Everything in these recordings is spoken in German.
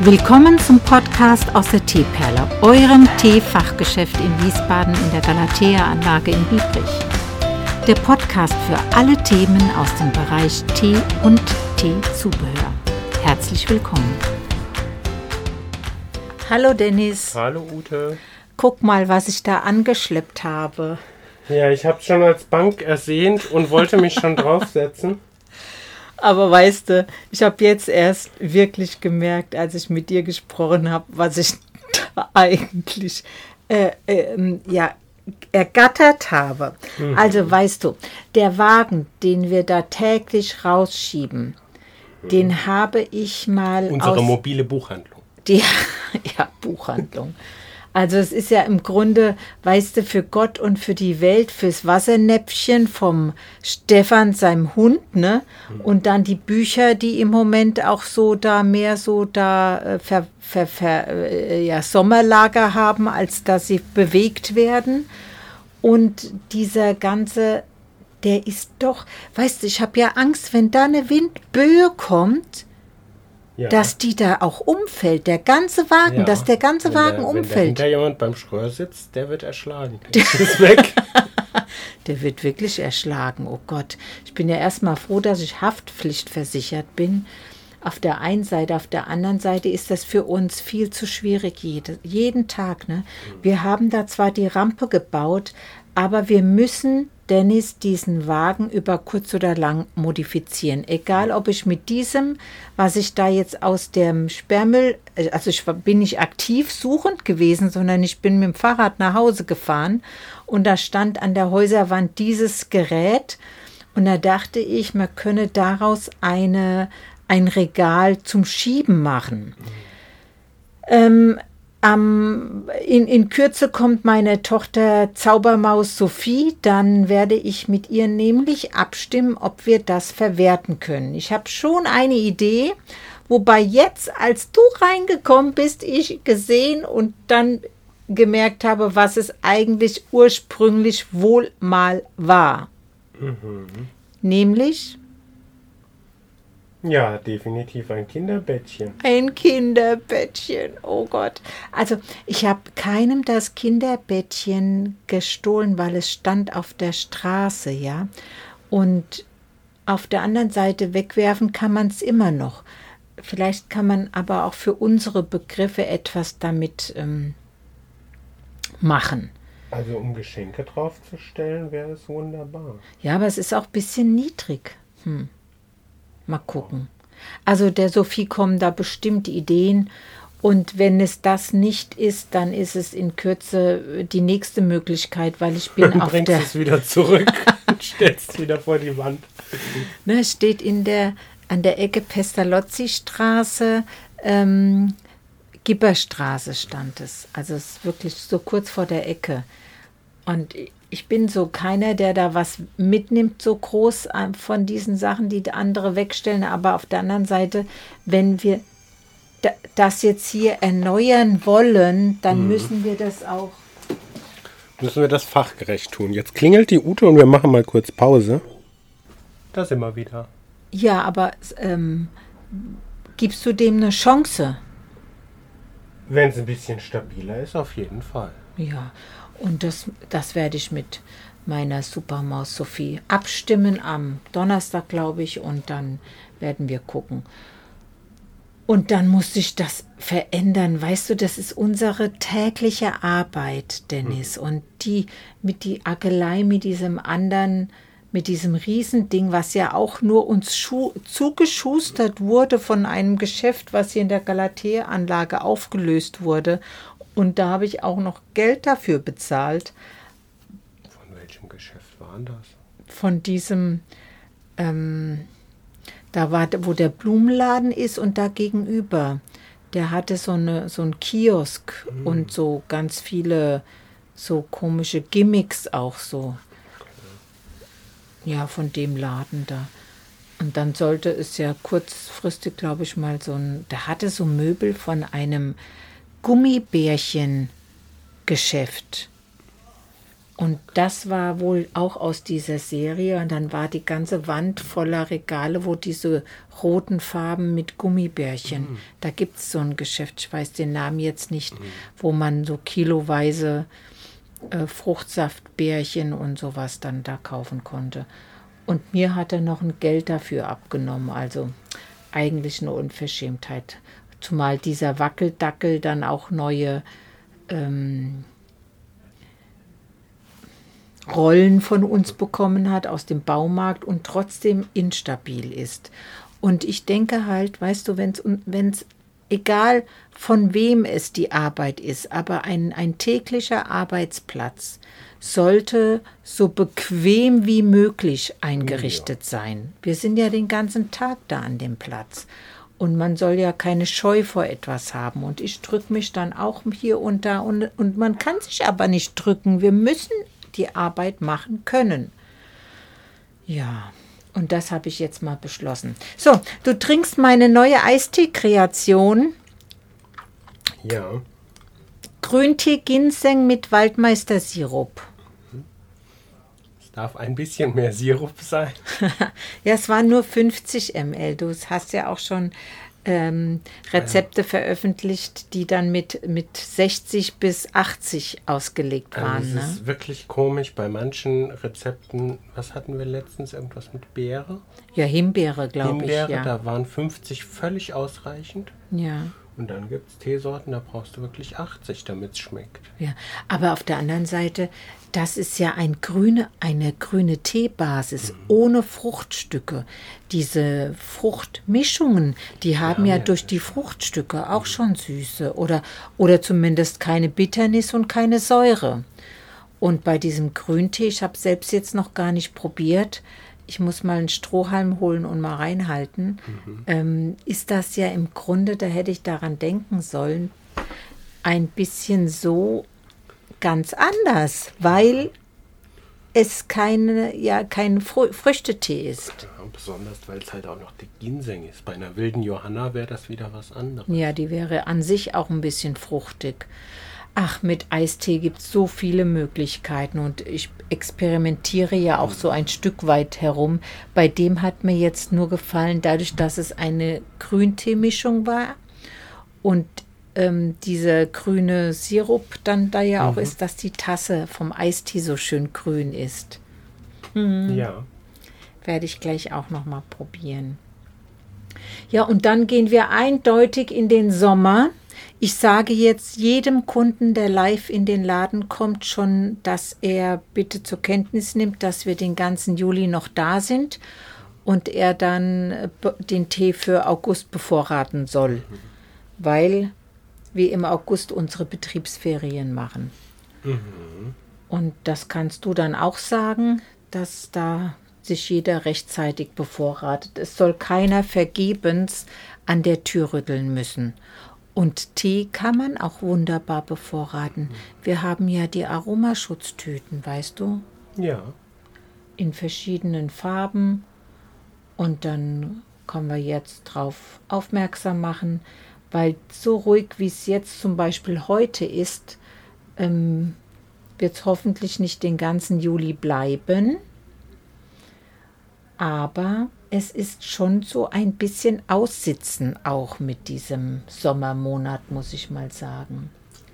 Willkommen zum Podcast aus der Teeperle, eurem Teefachgeschäft in Wiesbaden in der Galatea-Anlage in Biebrich. Der Podcast für alle Themen aus dem Bereich Tee und Teezubehör. Herzlich willkommen. Hallo Dennis. Hallo Ute. Guck mal, was ich da angeschleppt habe. Ja, ich habe schon als Bank ersehnt und wollte mich schon draufsetzen. Aber weißt du, ich habe jetzt erst wirklich gemerkt, als ich mit dir gesprochen habe, was ich da eigentlich äh, äh, ja, ergattert habe. Mhm. Also weißt du, der Wagen, den wir da täglich rausschieben, mhm. den habe ich mal. Unsere mobile Buchhandlung. Die, ja, Buchhandlung. Also es ist ja im Grunde, weißt du, für Gott und für die Welt, fürs Wassernäpfchen vom Stefan, seinem Hund, ne? Mhm. Und dann die Bücher, die im Moment auch so da mehr so da äh, ver, ver, ver, äh, ja, Sommerlager haben, als dass sie bewegt werden. Und dieser ganze, der ist doch, weißt du, ich habe ja Angst, wenn da eine Windböe kommt, ja. dass die da auch umfällt, der ganze Wagen, ja. dass der ganze wenn Wagen der, umfällt. Wenn hinter jemand beim Schröer sitzt, der wird erschlagen. Der ist weg. der wird wirklich erschlagen. Oh Gott, ich bin ja erstmal froh, dass ich haftpflichtversichert bin. Auf der einen Seite, auf der anderen Seite ist das für uns viel zu schwierig jede, jeden Tag. Ne? Wir haben da zwar die Rampe gebaut, aber wir müssen Dennis diesen Wagen über kurz oder lang modifizieren. Egal, ob ich mit diesem, was ich da jetzt aus dem Sperrmüll, also ich bin nicht aktiv suchend gewesen, sondern ich bin mit dem Fahrrad nach Hause gefahren und da stand an der Häuserwand dieses Gerät und da dachte ich, man könne daraus eine, ein Regal zum Schieben machen. Ähm, ähm, in, in Kürze kommt meine Tochter Zaubermaus Sophie. Dann werde ich mit ihr nämlich abstimmen, ob wir das verwerten können. Ich habe schon eine Idee, wobei jetzt, als du reingekommen bist, ich gesehen und dann gemerkt habe, was es eigentlich ursprünglich wohl mal war. Mhm. Nämlich ja, definitiv ein Kinderbettchen. Ein Kinderbettchen, oh Gott. Also ich habe keinem das Kinderbettchen gestohlen, weil es stand auf der Straße, ja. Und auf der anderen Seite wegwerfen kann man es immer noch. Vielleicht kann man aber auch für unsere Begriffe etwas damit ähm, machen. Also um Geschenke draufzustellen, wäre es wunderbar. Ja, aber es ist auch ein bisschen niedrig. Hm. Mal gucken. Also der Sophie kommen da bestimmt Ideen. Und wenn es das nicht ist, dann ist es in Kürze die nächste Möglichkeit, weil ich bin auf bringst der. es wieder zurück und stellst wieder vor die Wand. Ne, es steht in der an der Ecke Pestalozzi-Straße, ähm, Gipperstraße stand es. Also es ist wirklich so kurz vor der Ecke. Und ich bin so keiner, der da was mitnimmt, so groß äh, von diesen Sachen, die andere wegstellen. Aber auf der anderen Seite, wenn wir das jetzt hier erneuern wollen, dann mhm. müssen wir das auch. Müssen wir das fachgerecht tun. Jetzt klingelt die Ute und wir machen mal kurz Pause. Da sind wir wieder. Ja, aber ähm, gibst du dem eine Chance? Wenn es ein bisschen stabiler ist, auf jeden Fall. Ja, und das, das werde ich mit meiner Supermaus Sophie abstimmen am Donnerstag, glaube ich, und dann werden wir gucken. Und dann muss sich das verändern. Weißt du, das ist unsere tägliche Arbeit, Dennis. Mhm. Und die mit die Agelei, mit diesem anderen, mit diesem Riesending, was ja auch nur uns zugeschustert wurde von einem Geschäft, was hier in der Galatea-Anlage aufgelöst wurde und da habe ich auch noch Geld dafür bezahlt. Von welchem Geschäft war das? Von diesem, ähm, da war, wo der Blumenladen ist und da gegenüber. Der hatte so, eine, so einen Kiosk mhm. und so ganz viele so komische Gimmicks auch so. Ja, von dem Laden da. Und dann sollte es ja kurzfristig, glaube ich, mal so ein, der hatte so Möbel von einem Gummibärchen-Geschäft. Und das war wohl auch aus dieser Serie. Und dann war die ganze Wand voller Regale, wo diese roten Farben mit Gummibärchen. Mhm. Da gibt es so ein Geschäft, ich weiß den Namen jetzt nicht, mhm. wo man so kiloweise äh, Fruchtsaftbärchen und sowas dann da kaufen konnte. Und mir hat er noch ein Geld dafür abgenommen. Also eigentlich eine Unverschämtheit. Zumal dieser Wackeldackel dann auch neue ähm, Rollen von uns bekommen hat aus dem Baumarkt und trotzdem instabil ist. Und ich denke halt, weißt du, wenn es egal von wem es die Arbeit ist, aber ein, ein täglicher Arbeitsplatz sollte so bequem wie möglich eingerichtet ja. sein. Wir sind ja den ganzen Tag da an dem Platz. Und man soll ja keine Scheu vor etwas haben. Und ich drücke mich dann auch hier und da. Und, und man kann sich aber nicht drücken. Wir müssen die Arbeit machen können. Ja, und das habe ich jetzt mal beschlossen. So, du trinkst meine neue Eistee-Kreation. Ja. Grüntee Ginseng mit Waldmeister-Sirup. Darf ein bisschen mehr Sirup sein. ja, es waren nur 50 ml. Du hast ja auch schon ähm, Rezepte ja. veröffentlicht, die dann mit, mit 60 bis 80 ausgelegt also waren. das ne? ist wirklich komisch. Bei manchen Rezepten, was hatten wir letztens? Irgendwas mit Beere? Ja, Himbeere, glaube ich. Himbeere, ja. da waren 50 völlig ausreichend. Ja. Und dann gibt es Teesorten, da brauchst du wirklich 80, damit es schmeckt. Ja, aber auf der anderen Seite, das ist ja ein grüne, eine grüne Teebasis mhm. ohne Fruchtstücke. Diese Fruchtmischungen, die haben ja, ja durch die Fruchtstücke auch mhm. schon Süße oder, oder zumindest keine Bitternis und keine Säure. Und bei diesem Grüntee, ich habe selbst jetzt noch gar nicht probiert, ich muss mal einen Strohhalm holen und mal reinhalten, mhm. ähm, ist das ja im Grunde, da hätte ich daran denken sollen, ein bisschen so ganz anders, weil es keine, ja, kein Fr Früchtetee ist. Ja, besonders, weil es halt auch noch der Ginseng ist. Bei einer wilden Johanna wäre das wieder was anderes. Ja, die wäre an sich auch ein bisschen fruchtig. Ach, mit Eistee gibt es so viele Möglichkeiten und ich experimentiere ja auch so ein Stück weit herum. Bei dem hat mir jetzt nur gefallen, dadurch, dass es eine Grünteemischung war und ähm, dieser grüne Sirup dann da ja auch mhm. ist, dass die Tasse vom Eistee so schön grün ist. Mhm. Ja. Werde ich gleich auch noch mal probieren. Ja, und dann gehen wir eindeutig in den Sommer. Ich sage jetzt jedem Kunden, der live in den Laden kommt, schon, dass er bitte zur Kenntnis nimmt, dass wir den ganzen Juli noch da sind und er dann äh, den Tee für August bevorraten soll, weil wir im August unsere Betriebsferien machen. Mhm. Und das kannst du dann auch sagen, dass da sich jeder rechtzeitig bevorratet. Es soll keiner vergebens an der Tür rütteln müssen. Und Tee kann man auch wunderbar bevorraten. Wir haben ja die Aromaschutztüten, weißt du? Ja. In verschiedenen Farben. Und dann können wir jetzt darauf aufmerksam machen, weil so ruhig, wie es jetzt zum Beispiel heute ist, ähm, wird es hoffentlich nicht den ganzen Juli bleiben. Aber es ist schon so ein bisschen Aussitzen auch mit diesem Sommermonat, muss ich mal sagen.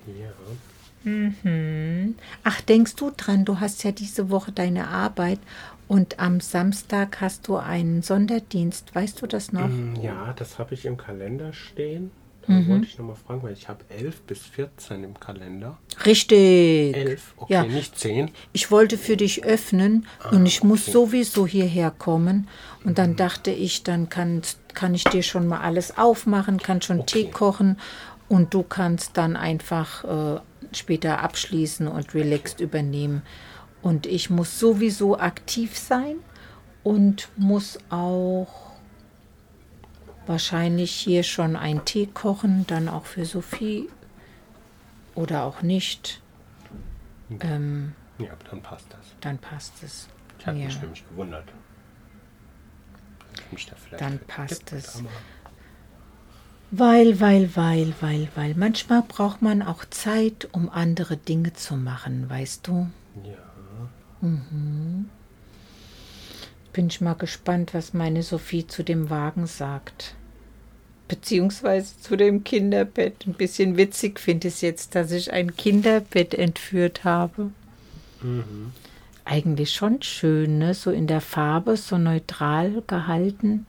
Ja. Mhm. Ach, denkst du dran, du hast ja diese Woche deine Arbeit und am Samstag hast du einen Sonderdienst. Weißt du das noch? Mm, ja, das habe ich im Kalender stehen. Da mhm. wollte ich nochmal fragen, weil ich habe 11 bis 14 im Kalender. Richtig. 11, okay, ja. nicht 10. Ich wollte für dich öffnen ah, und ich okay. muss sowieso hierher kommen. Und dann mhm. dachte ich, dann kann, kann ich dir schon mal alles aufmachen, kann schon okay. Tee kochen und du kannst dann einfach äh, später abschließen und relaxed übernehmen. Und ich muss sowieso aktiv sein und muss auch wahrscheinlich hier schon einen Tee kochen, dann auch für Sophie oder auch nicht. Ähm, ja, aber dann passt das. Dann passt es. Ich habe ja. mich nämlich gewundert. Da dann passt es. Weil, weil, weil, weil, weil. Manchmal braucht man auch Zeit, um andere Dinge zu machen, weißt du? Ja. Bin ich mal gespannt, was meine Sophie zu dem Wagen sagt. Beziehungsweise zu dem Kinderbett. Ein bisschen witzig finde ich es jetzt, dass ich ein Kinderbett entführt habe. Eigentlich schon schön, ne? So in der Farbe, so neutral gehalten.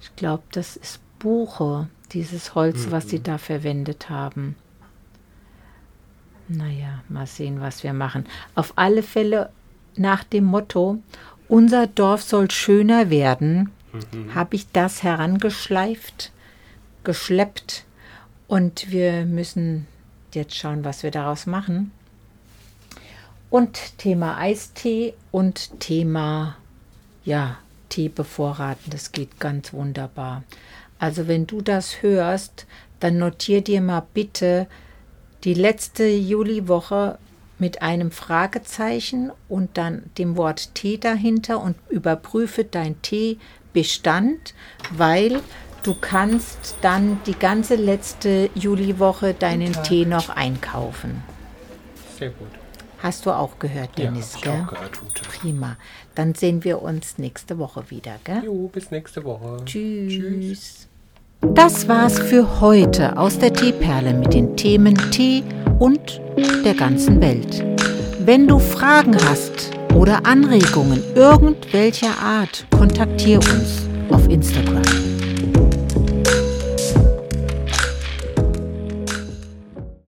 Ich glaube, das ist Buche, dieses Holz, was sie da verwendet haben. Naja, mal sehen, was wir machen. Auf alle Fälle nach dem Motto, unser Dorf soll schöner werden, habe ich das herangeschleift, geschleppt und wir müssen jetzt schauen, was wir daraus machen. Und Thema Eistee und Thema, ja, Tee bevorraten, das geht ganz wunderbar. Also wenn du das hörst, dann notier dir mal bitte die letzte Juliwoche mit einem Fragezeichen und dann dem Wort Tee dahinter und überprüfe dein Teebestand, weil du kannst dann die ganze letzte Juliwoche deinen. Tee noch einkaufen. Sehr gut. Hast du auch gehört, Ja, Dennis, hab ich gell? auch gehört, Ute. Prima. Dann sehen wir uns nächste Woche wieder, gell? Jo, bis nächste Woche. Tschüss. Das war's für heute aus der Teeperle mit den Themen Tee und der ganzen Welt. Wenn du Fragen hast oder Anregungen irgendwelcher Art, kontaktiere uns auf Instagram.